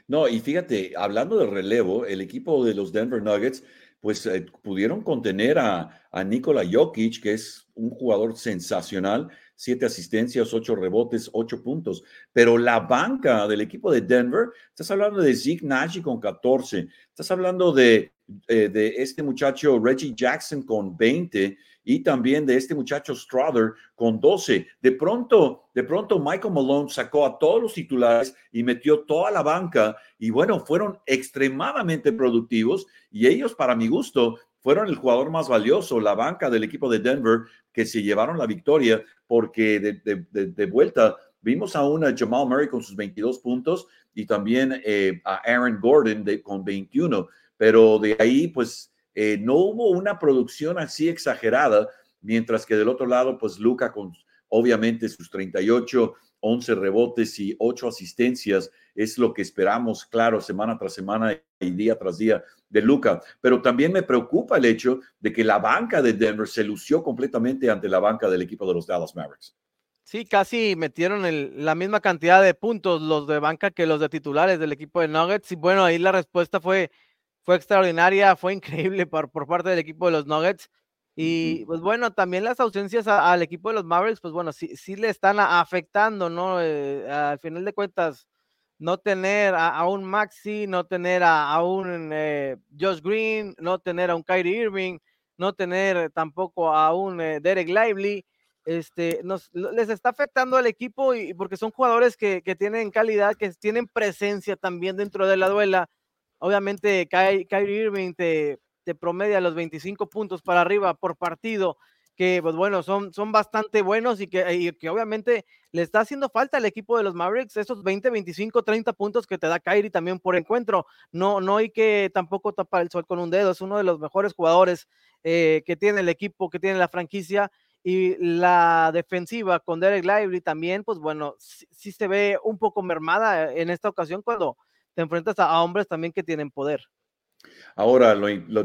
No, y fíjate, hablando de relevo, el equipo de los Denver Nuggets, pues eh, pudieron contener a, a Nikola Jokic, que es un jugador sensacional, siete asistencias, ocho rebotes, ocho puntos. Pero la banca del equipo de Denver, estás hablando de Zeke Nagy con 14, estás hablando de, eh, de este muchacho Reggie Jackson con 20 y también de este muchacho Strother con 12. De pronto, de pronto Michael Malone sacó a todos los titulares y metió toda la banca y bueno, fueron extremadamente productivos y ellos, para mi gusto, fueron el jugador más valioso, la banca del equipo de Denver, que se llevaron la victoria, porque de, vuelta vimos a una Jamal Murray con sus 22 puntos y también eh, a Aaron Gordon con 21, pero de ahí pues eh, no hubo una producción así exagerada, mientras que del otro lado pues Luca con obviamente sus 38 11 rebotes y 8 asistencias es lo que esperamos, claro, semana tras semana y día tras día de Luca. Pero también me preocupa el hecho de que la banca de Denver se lució completamente ante la banca del equipo de los Dallas Mavericks. Sí, casi metieron la misma cantidad de puntos los de banca que los de titulares del equipo de Nuggets. Y bueno, ahí la respuesta fue, fue extraordinaria, fue increíble por, por parte del equipo de los Nuggets. Y pues bueno, también las ausencias al equipo de los Mavericks, pues bueno, sí, sí le están afectando, ¿no? Eh, al final de cuentas, no tener a, un Maxi, no tener a, un eh, Josh Green, no tener a un Kyrie Irving, no tener tampoco a un eh, Derek Lively, este, nos, les está afectando al equipo y, porque son jugadores que, que, tienen calidad, que tienen presencia también dentro de la duela. Obviamente, Kyrie Irving te promedia los 25 puntos para arriba por partido, que pues bueno, son, son bastante buenos y que, que obviamente le está haciendo falta al equipo de los Mavericks esos 20, 25, 30 puntos que te da Kyrie también por encuentro. No, no hay que tampoco tapar el sol con un dedo, es uno de los mejores jugadores eh, que tiene el equipo, que tiene la franquicia y la defensiva con Derek Lively también, pues bueno, sí, se ve un poco mermada en esta ocasión cuando te enfrentas a hombres también que tienen poder. Ahora,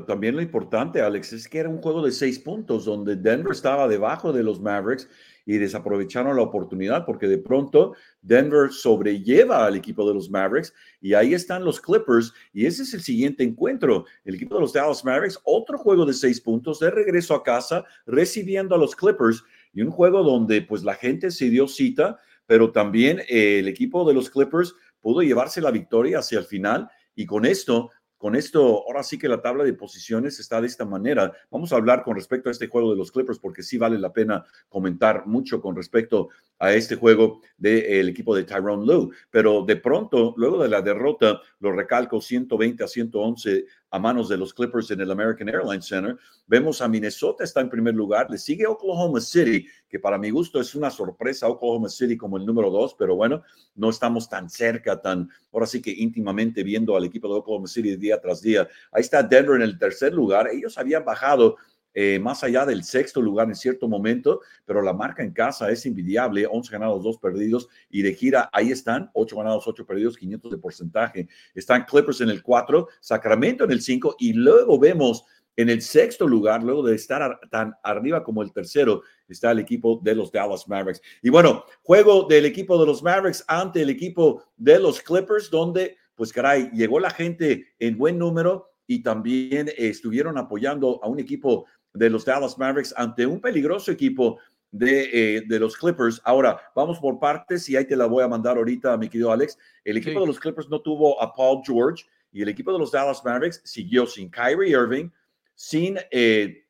también lo importante, Alex, es que era un juego de seis puntos donde Denver estaba debajo de los Mavericks y desaprovecharon la oportunidad porque de pronto Denver sobrelleva al equipo de los Mavericks y ahí están los Clippers y ese es el siguiente encuentro. El equipo de los Dallas Mavericks, otro juego de seis puntos de regreso a casa recibiendo a los Clippers y un juego donde pues la gente se dio cita, pero también el equipo de los Clippers pudo llevarse la victoria hacia el final y con esto con esto, ahora sí que la tabla de posiciones está de esta manera. Vamos a hablar con respecto a este juego de los Clippers porque sí vale la pena comentar mucho con respecto a este juego del equipo de Tyrone Lue. Pero de pronto, luego de la derrota, lo recalco 120 a 111 a manos de los Clippers en el American Airlines Center. Vemos a Minnesota está en primer lugar, le sigue Oklahoma City, que para mi gusto es una sorpresa Oklahoma City como el número dos, pero bueno, no estamos tan cerca, tan, ahora sí que íntimamente viendo al equipo de Oklahoma City día tras día. Ahí está Denver en el tercer lugar, ellos habían bajado eh, más allá del sexto lugar en cierto momento, pero la marca en casa es invidiable, 11 ganados, 2 perdidos, y de gira ahí están, 8 ganados, 8 perdidos, 500 de porcentaje. Están Clippers en el 4, Sacramento en el 5, y luego vemos en el sexto lugar, luego de estar tan arriba como el tercero, está el equipo de los Dallas Mavericks. Y bueno, juego del equipo de los Mavericks ante el equipo de los Clippers, donde, pues caray, llegó la gente en buen número y también estuvieron apoyando a un equipo de los Dallas Mavericks ante un peligroso equipo de, eh, de, los Clippers. Ahora, vamos por partes y ahí te la voy a mandar ahorita, mi querido Alex. El equipo de los Clippers no tuvo a Paul George y el equipo de los Dallas Mavericks siguió sin Kyrie Irving, sin, eh,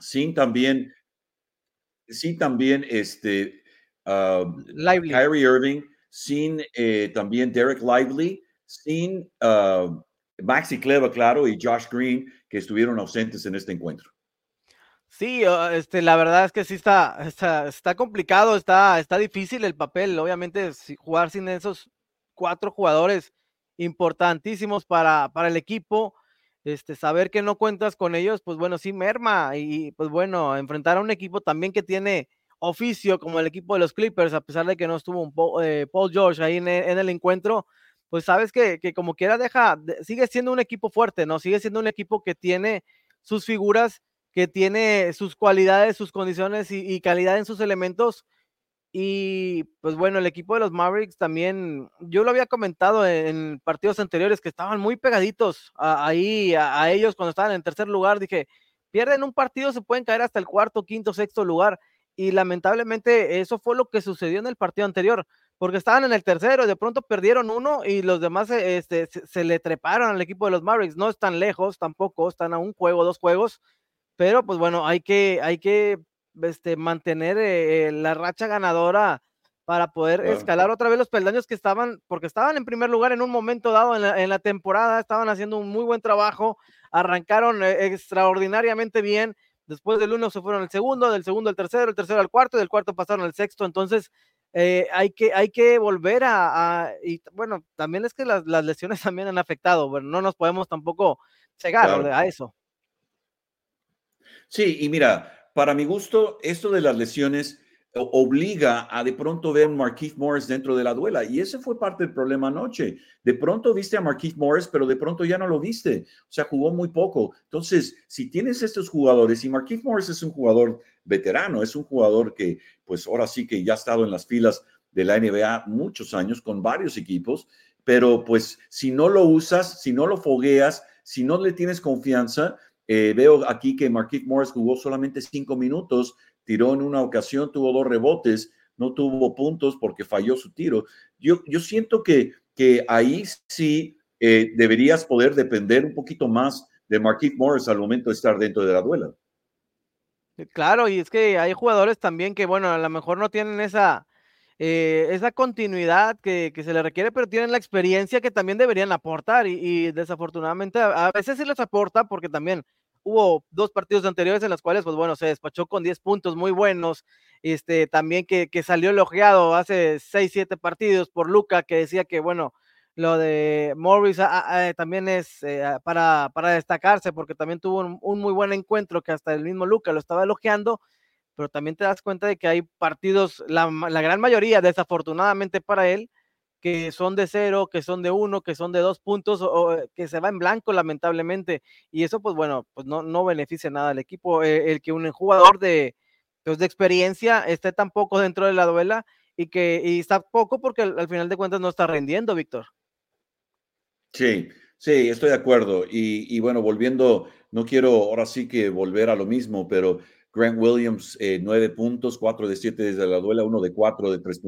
sin también, sin también este, um, Kyrie Irving, sin eh, también Derek Lively, sin uh, Maxi Cleva, claro, y Josh Green, que estuvieron ausentes en este encuentro. Sí, este, la verdad es que sí está, está, está complicado, está, está difícil el papel. Obviamente, jugar sin esos cuatro jugadores importantísimos para, para el equipo, este, saber que no cuentas con ellos, pues bueno, sí merma. Y pues bueno, enfrentar a un equipo también que tiene oficio como el equipo de los Clippers, a pesar de que no estuvo un eh, Paul George ahí en, en, el encuentro, pues sabes que, que como quiera deja, sigue siendo un equipo fuerte, ¿no? Sigue siendo un equipo que tiene sus figuras que tiene sus cualidades, sus condiciones y, calidad en sus elementos. Y pues bueno, el equipo de los Mavericks también, yo lo había comentado en, partidos anteriores que estaban muy pegaditos ahí a, ellos cuando estaban en tercer lugar. Dije, pierden un partido, se pueden caer hasta el cuarto, quinto, sexto lugar. Y lamentablemente eso fue lo que sucedió en el partido anterior, porque estaban en el tercero y de pronto perdieron uno y los demás este, se, se, le treparon al equipo de los Mavericks. No están lejos tampoco, están a un juego, dos juegos pero pues bueno, hay que, hay que este, mantener eh, la racha ganadora para poder escalar otra vez los peldaños que estaban, porque estaban en primer lugar en un momento dado en la, temporada, estaban haciendo un muy buen trabajo, arrancaron eh, extraordinariamente bien, después del uno se fueron al segundo, del segundo al tercero, el tercero al cuarto, del cuarto pasaron al sexto, entonces eh, hay, que, hay que volver a, y bueno, también es que las, las, lesiones también han afectado, bueno, no nos podemos tampoco cegar a eso. Sí, y mira, para mi gusto, esto de las lesiones obliga a de pronto ver a Marquise Morris dentro de la duela. Y ese fue parte del problema anoche. De pronto viste a Marquise Morris, pero de pronto ya no lo viste. O sea, jugó muy poco. Entonces, si tienes estos jugadores, y Marquise Morris es un jugador veterano, es un jugador que, pues ahora sí que ya ha estado en las filas de la NBA muchos años con varios equipos, pero pues si no lo usas, si no lo fogueas, si no le tienes confianza, eh, veo aquí que Marquise Morris jugó solamente cinco minutos, tiró en una ocasión, tuvo dos rebotes, no tuvo puntos porque falló su tiro. Yo, yo siento que, que ahí sí eh, deberías poder depender un poquito más de Marquise Morris al momento de estar dentro de la duela. Claro, y es que hay jugadores también que, bueno, a lo mejor no tienen esa, eh, esa continuidad que, que, se le requiere, pero tienen la experiencia que también deberían aportar y, desafortunadamente a, veces sí les aporta porque también hubo dos partidos anteriores en los cuales, pues bueno, se despachó con 10 puntos muy buenos, este, también que, que salió elogiado hace 6, 7 partidos por Luca, que decía que, bueno, lo de Morris ah, ah, eh, también es eh, para, para, destacarse porque también tuvo un, un, muy buen encuentro que hasta el mismo Luca lo estaba elogiando pero también te das cuenta de que hay partidos, la, gran mayoría, desafortunadamente para él, que son de cero, que son de uno, que son de dos puntos, o, que se va en blanco, lamentablemente. Y eso, pues bueno, pues no, no beneficia nada al equipo. Eh, el que un jugador de, pues, de experiencia esté tan poco dentro de la duela y que y está poco porque al, final de cuentas no está rendiendo, Víctor. Sí, sí, estoy de acuerdo. Y, y bueno, volviendo, no quiero ahora sí que volver a lo mismo, pero Grant Williams, eh, nueve puntos, cuatro de siete desde la duela, uno de cuatro de tres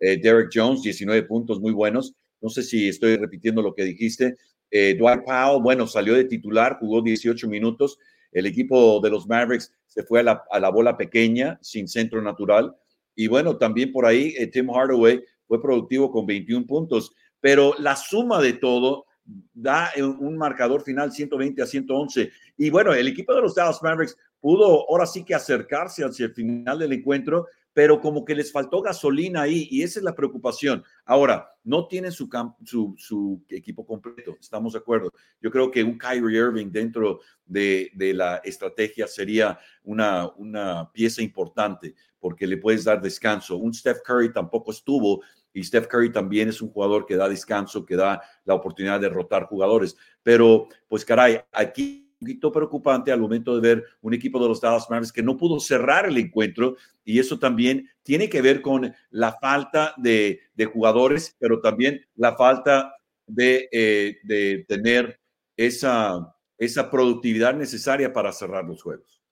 Eh, Derek Jones, 19 puntos muy buenos. No sé si estoy repitiendo lo que dijiste. eh, Dwight Powell, bueno, salió de titular, jugó 18 minutos. El equipo de los Mavericks se fue a la, a la bola pequeña, sin centro natural. Y bueno, también por ahí eh, Tim Hardaway fue productivo con 21 puntos. Pero la suma de todo da un marcador final 120 a 111. Y bueno, el equipo de los Dallas Mavericks pudo ahora sí que acercarse hacia el final del encuentro, pero como que les faltó gasolina ahí y esa es la preocupación. Ahora, no tienen su, equipo completo, estamos de acuerdo. Yo creo que un Kyrie Irving dentro de, la estrategia sería una, una pieza importante porque le puedes dar descanso. Un Steph Curry tampoco estuvo y Steph Curry también es un jugador que da descanso, que da la oportunidad de rotar jugadores. Pero, pues caray, aquí poquito preocupante al momento de ver un equipo de los Dallas Mavericks que no pudo cerrar el encuentro y eso también tiene que ver con la falta de, de jugadores, pero también la falta de, eh, de tener esa, esa productividad necesaria para cerrar los juegos.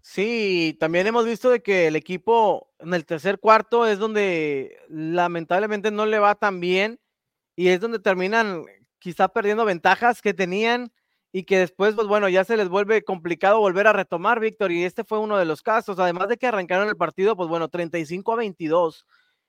Sí, también hemos visto de que el equipo en el tercer cuarto es donde lamentablemente no le va tan bien y es donde terminan quizá perdiendo ventajas que tenían y que después, pues bueno, ya se les vuelve complicado volver a retomar, Víctor, y este fue uno de los casos, además de que arrancaron el partido, pues bueno, 35 a 22,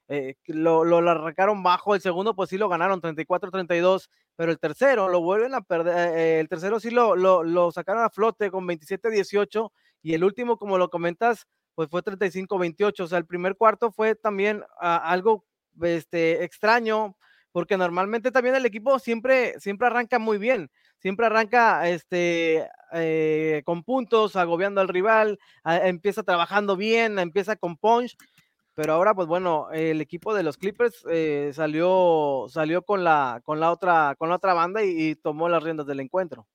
eh, lo, lo, arrancaron bajo, el segundo pues sí lo ganaron 34-32, pero el tercero lo vuelven a perder, eh, el tercero sí lo, lo, lo sacaron a flote con 27-18 y el último, como lo comentas, pues fue 35-28, o sea, el primer cuarto fue también uh, algo este, extraño, porque normalmente también el equipo siempre, siempre arranca muy bien, siempre arranca este, eh, con puntos, agobiando al rival, a, empieza trabajando bien, empieza con punch, pero ahora pues bueno, el equipo de los Clippers eh, salió, salió con, la, con, la otra, con la otra banda y, y tomó las riendas del encuentro.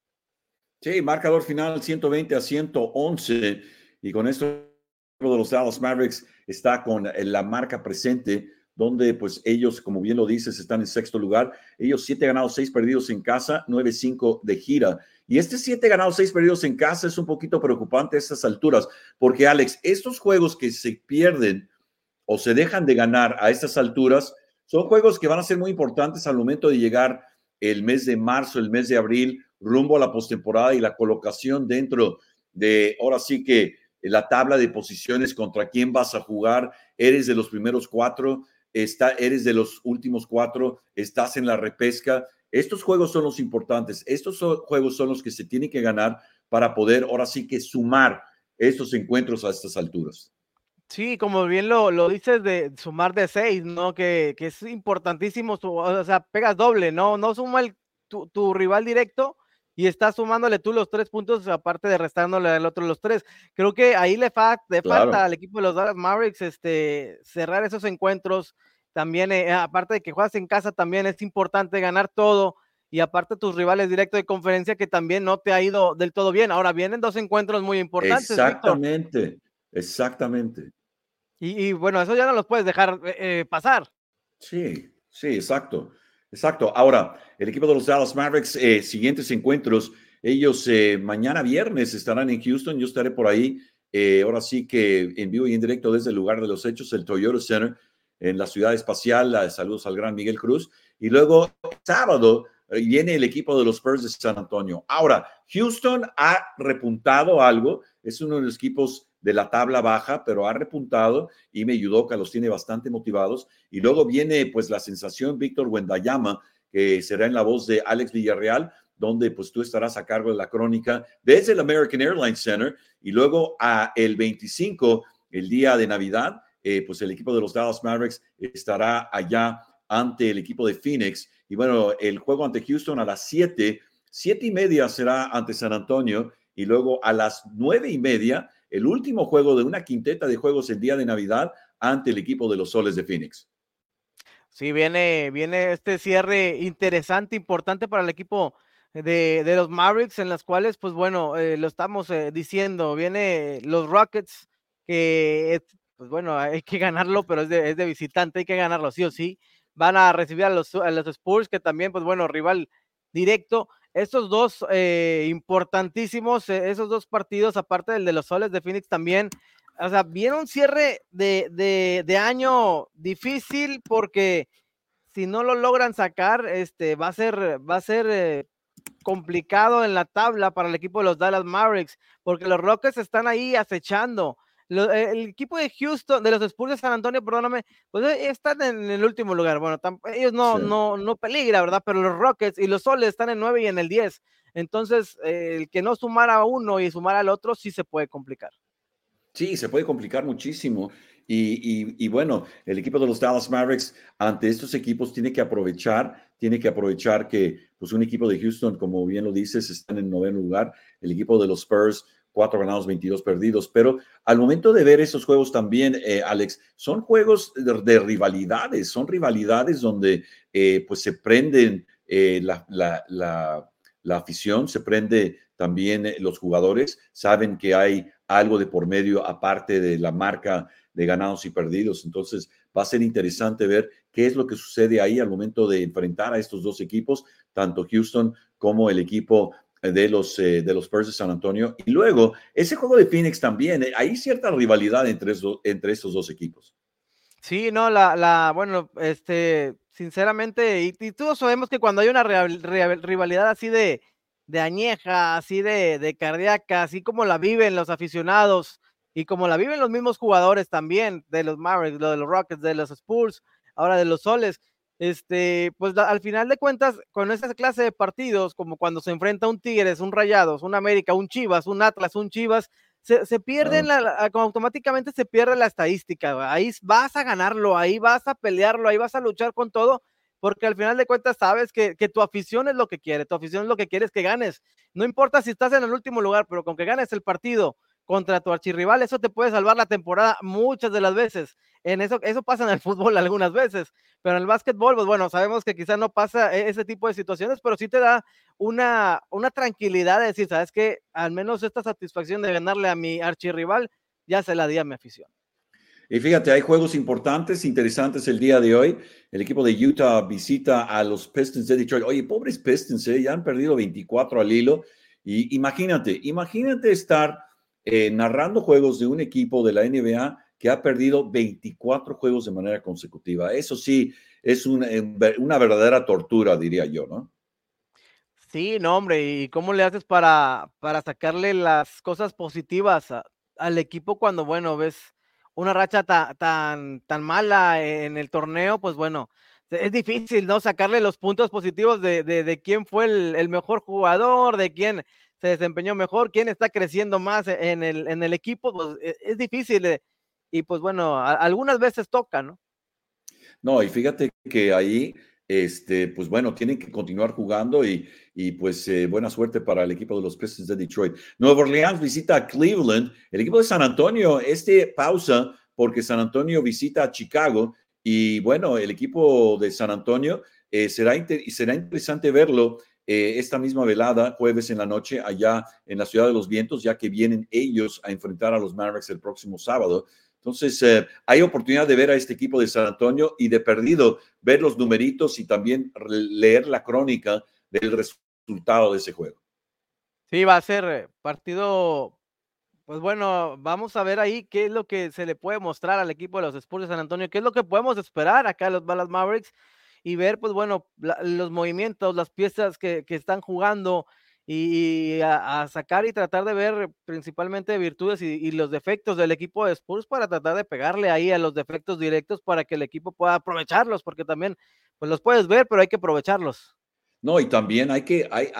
Sí, marcador final 120 a 111 y con esto de los Dallas Mavericks está con la marca presente donde pues ellos, como bien lo dices, están en sexto lugar. Ellos siete ganados, seis perdidos en casa, nueve cinco de gira. Y este siete ganados, seis perdidos en casa es un poquito preocupante a estas alturas, porque Alex, estos juegos que se pierden o se dejan de ganar a estas alturas son juegos que van a ser muy importantes al momento de llegar el mes de marzo, el mes de abril, rumbo a la postemporada y la colocación dentro de, ahora sí que la tabla de posiciones contra quién vas a jugar, eres de los primeros cuatro, está, eres de los últimos cuatro, estás en la repesca. Estos juegos son los importantes, estos juegos son los que se tienen que ganar para poder ahora sí que sumar estos encuentros a estas alturas. Sí, como bien lo, lo dices de sumar de seis, ¿no? Que, que es importantísimo, o sea, pegas doble, ¿no? No suma el, tu, tu rival directo, y estás sumándole tú los tres puntos, aparte de restándole al otro los tres. Creo que ahí le, fa le claro. falta al equipo de los Dallas Mavericks este, cerrar esos encuentros. También, eh, aparte de que juegas en casa, también es importante ganar todo. Y aparte tus rivales directos de conferencia que también no te ha ido del todo bien. Ahora vienen dos encuentros muy importantes. Exactamente, Víctor. exactamente. Y, y, bueno, eso ya no los puedes dejar eh, eh, pasar. Sí, sí, exacto. Exacto. Ahora, el equipo de los Dallas Mavericks, eh, siguientes encuentros, ellos eh, mañana viernes estarán en Houston, yo estaré por ahí, eh, ahora sí que en vivo y en directo desde el lugar de los hechos, el Toyota Center, en la ciudad espacial, saludos al gran Miguel Cruz, y luego sábado viene el equipo de los Spurs de San Antonio. Ahora, Houston ha repuntado algo, es uno de los equipos de la tabla baja, pero ha repuntado y me ayudó, que los tiene bastante motivados. Y luego viene pues la sensación Víctor Wendayama, que será en la voz de Alex Villarreal, donde pues tú estarás a cargo de la crónica desde el American Airlines Center y luego a el 25, el día de Navidad, eh, pues el equipo de los Dallas Mavericks estará allá ante el equipo de Phoenix. Y bueno, el juego ante Houston a las 7, 7 y media será ante San Antonio y luego a las 9 y media el último juego de una quinteta de juegos el día de Navidad ante el equipo de los Soles de Phoenix. Sí, viene, viene este cierre interesante, importante para el equipo de, de los Mavericks, en las cuales, pues bueno, eh, lo estamos eh, diciendo, viene los Rockets, que, pues bueno, hay que ganarlo, pero es de, es de, visitante, hay que ganarlo sí o sí. Van a recibir a los, a los Spurs, que también, pues bueno, rival directo estos dos eh, importantísimos, eh, esos dos partidos, aparte del de los soles de Phoenix también, o sea, viene un cierre de, de, de año difícil porque si no lo logran sacar, este, va a ser, va a ser, eh, complicado en la tabla para el equipo de los Dallas Mavericks, porque los Rockets están ahí acechando. Eh, el equipo de Houston, de los Spurs de San Antonio, perdóname, pues eh, están en el último lugar. Bueno, ellos no, no, no peligra, ¿verdad? Pero los Rockets y los Soles están en 9 y en el 10. Entonces, eh, el que no sumara a uno y sumara al otro, sí se puede complicar. Sí, se puede complicar muchísimo. Y, bueno, el equipo de los Dallas Mavericks ante estos equipos tiene que aprovechar, tiene que aprovechar que pues un equipo de Houston, como bien lo dices, está en noveno lugar, el equipo de los Spurs, cuatro ganados, 22 perdidos, pero al momento de ver esos juegos también, eh, Alex, son juegos de, rivalidades, son rivalidades donde eh, pues se prenden eh, la, la, la afición, se prende también los jugadores, saben que hay algo de por medio aparte de la marca de ganados y perdidos. Entonces, va a ser interesante ver qué es lo que sucede ahí al momento de enfrentar a estos dos equipos, tanto Houston como el equipo de los, eh, de los Spurs de San Antonio. Y luego, ese juego de Phoenix también, eh, hay cierta rivalidad entre, entre estos dos equipos. Sí, no, la, la bueno, este, sinceramente, y, y, todos sabemos que cuando hay una rivalidad así de, de añeja, así de, de cardíaca, así como la viven los aficionados, y como la viven los mismos jugadores también, de los Mavericks, de los Rockets, de los Spurs, ahora de los Soles, este, pues al final de cuentas, con esa clase de partidos, como cuando se enfrenta un Tigres, un Rayados, un América, un Chivas, un Atlas, un Chivas, se, se pierden, la, automáticamente se pierde la estadística, ahí vas a ganarlo, ahí vas a pelearlo, ahí vas a luchar con todo, porque al final de cuentas sabes que, que, tu afición es lo que quiere, tu afición es lo que quieres que ganes. No importa si estás en el último lugar, pero con que ganes el partido contra tu archirrival, eso te puede salvar la temporada muchas de las veces. En eso, eso pasa en el fútbol algunas veces, pero en el básquetbol, pues bueno, sabemos que quizás no pasa e, ese tipo de situaciones, pero sí te da una, una tranquilidad de decir, sabes que al menos esta satisfacción de ganarle a mi archirrival, ya se la di a mi afición. Y fíjate, hay juegos importantes, interesantes el día de hoy. El equipo de Utah visita a los Pistons de Detroit. Oye, pobres Pistons, ¿eh? ya han perdido 24 al hilo. Y imagínate, imagínate estar eh, narrando juegos de un equipo de la NBA que ha perdido 24 juegos de manera consecutiva. Eso sí, es una, una verdadera tortura, diría yo, ¿no? Sí, no, hombre, ¿y cómo le haces para, para sacarle las cosas positivas al equipo cuando, bueno, ves una racha tan, tan mala en el torneo? Pues bueno, es difícil, ¿no? Sacarle los puntos positivos de, de, quién fue el, mejor jugador, de quién se desempeñó mejor, quién está creciendo más en el, en el equipo, pues e, es, difícil. Y pues bueno, algunas veces toca, ¿no? No, y fíjate que ahí, este, pues bueno, tienen que continuar jugando y, y pues eh, buena suerte para el equipo de los Pistons de Detroit. Nueva Orleans visita a Cleveland, el equipo de San Antonio, este pausa porque San Antonio visita a Chicago y bueno, el equipo de San Antonio eh, será, será interesante verlo eh, esta misma velada, jueves en la noche, allá en la Ciudad de los Vientos, ya que vienen ellos a enfrentar a los Mavericks el próximo sábado. Entonces, eh, hay oportunidad de ver a este equipo de San Antonio y de perdido ver los numeritos y también leer la crónica del resultado de ese juego. Sí, va a ser eh, partido, pues bueno, vamos a ver ahí qué es lo que se le puede mostrar al equipo de los Spurs de San Antonio, qué es lo que podemos esperar acá los Dallas Mavericks y ver, pues bueno, los movimientos, las piezas que, están jugando y, a, sacar y tratar de ver principalmente virtudes y, los defectos del equipo de Spurs para tratar de pegarle ahí a los defectos directos para que el equipo pueda aprovecharlos, porque también, pues los puedes ver, pero hay que aprovecharlos. No, y también hay que, hay,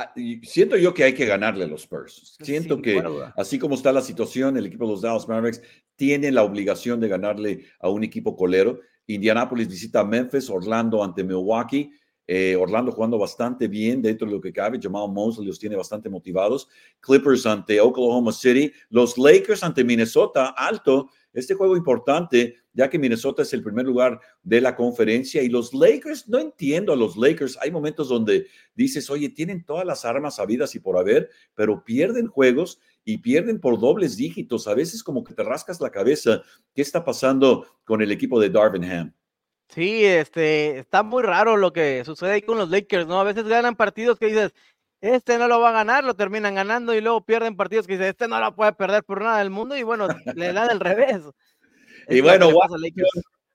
siento yo que hay que ganarle a los Spurs. Siento que así como está la situación, el equipo de los Dallas Mavericks tiene la obligación de ganarle a un equipo colero. Indianapolis visita Memphis, Orlando ante Milwaukee. Eh, Orlando jugando bastante bien dentro de lo que cabe. Jamal Mosley los tiene bastante motivados. Clippers ante Oklahoma City. Los Lakers ante Minnesota. Alto. Este juego importante, ya que Minnesota es el primer lugar de la conferencia y los Lakers, no entiendo a los Lakers. Hay momentos donde dices, oye, tienen todas las armas habidas y por haber, pero pierden juegos y pierden por dobles dígitos. A veces como que te rascas la cabeza. ¿Qué está pasando con el equipo de Darvinham? Sí, este, está muy raro lo que sucede ahí con los Lakers, ¿no? A veces ganan partidos que dices, este no lo va a ganar, lo terminan ganando y luego pierden partidos que dices, este no lo puede perder por nada del mundo y bueno, le dan el revés. y bueno,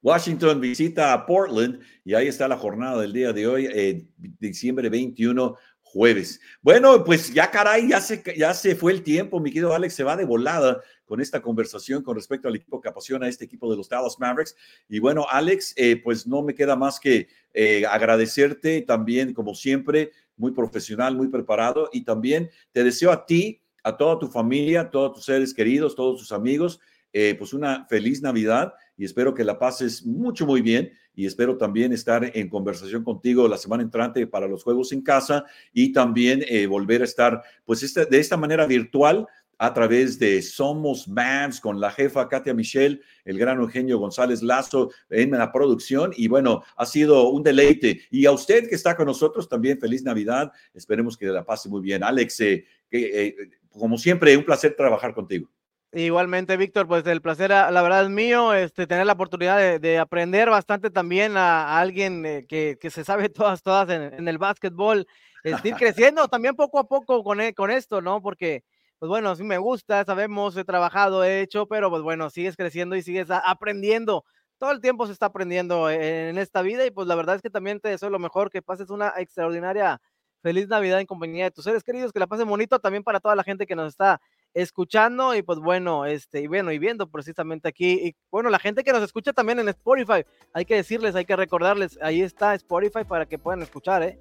Washington, visita a Portland y ahí está la jornada del día de hoy, eh, diciembre 21, jueves. Bueno, pues ya caray, ya se, ya se fue el tiempo, mi querido Alex, se va de volada con esta conversación con respecto al equipo que apasiona este equipo de los Dallas Mavericks. Y bueno, Alex, eh, pues no me queda más que eh, agradecerte también, como siempre, muy profesional, muy preparado. Y también te deseo a ti, a toda tu familia, a todos tus seres queridos, todos tus amigos, eh, pues una feliz Navidad y espero que la pases mucho, muy bien y espero también estar en conversación contigo la semana entrante para los juegos en casa y también volver a estar pues este, de esta manera virtual a través de Somos Mavs con la jefa Katia Michelle, el gran Eugenio González Lazo en la producción. Y bueno, ha sido un deleite. Y a usted que está con nosotros también, feliz Navidad. Esperemos que la pase muy bien. Alex, eh, eh, como siempre, un placer trabajar contigo. Igualmente, Víctor, pues el placer, ah, la verdad es mío, este, tener la oportunidad de, aprender bastante también a, alguien eh, que, se sabe todas, todas en, el básquetbol, este, ir creciendo también poco a poco con, con esto, ¿no? Porque pues bueno, sí me gusta, sabemos, he trabajado, he hecho, pero pues bueno, sigues creciendo y sigues aprendiendo. Todo el tiempo se está aprendiendo en esta vida y pues la verdad es que también te deseo lo mejor, que pases una extraordinaria feliz Navidad en compañía de tus seres queridos, que la pasen bonito también para toda la gente que nos está escuchando y pues bueno, este, y bueno, y viendo precisamente aquí, y bueno, la gente que nos escucha también en Spotify, hay que decirles, hay que recordarles, ahí está Spotify para que puedan escuchar, ¿eh?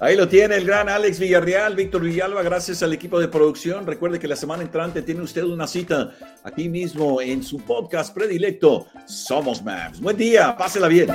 Ahí lo tiene el gran Alex Villarreal, Víctor Villalba, gracias al equipo de producción. Recuerde que la semana entrante tiene usted una cita aquí mismo en su podcast predilecto, Somos Maps. Buen día, pásela bien.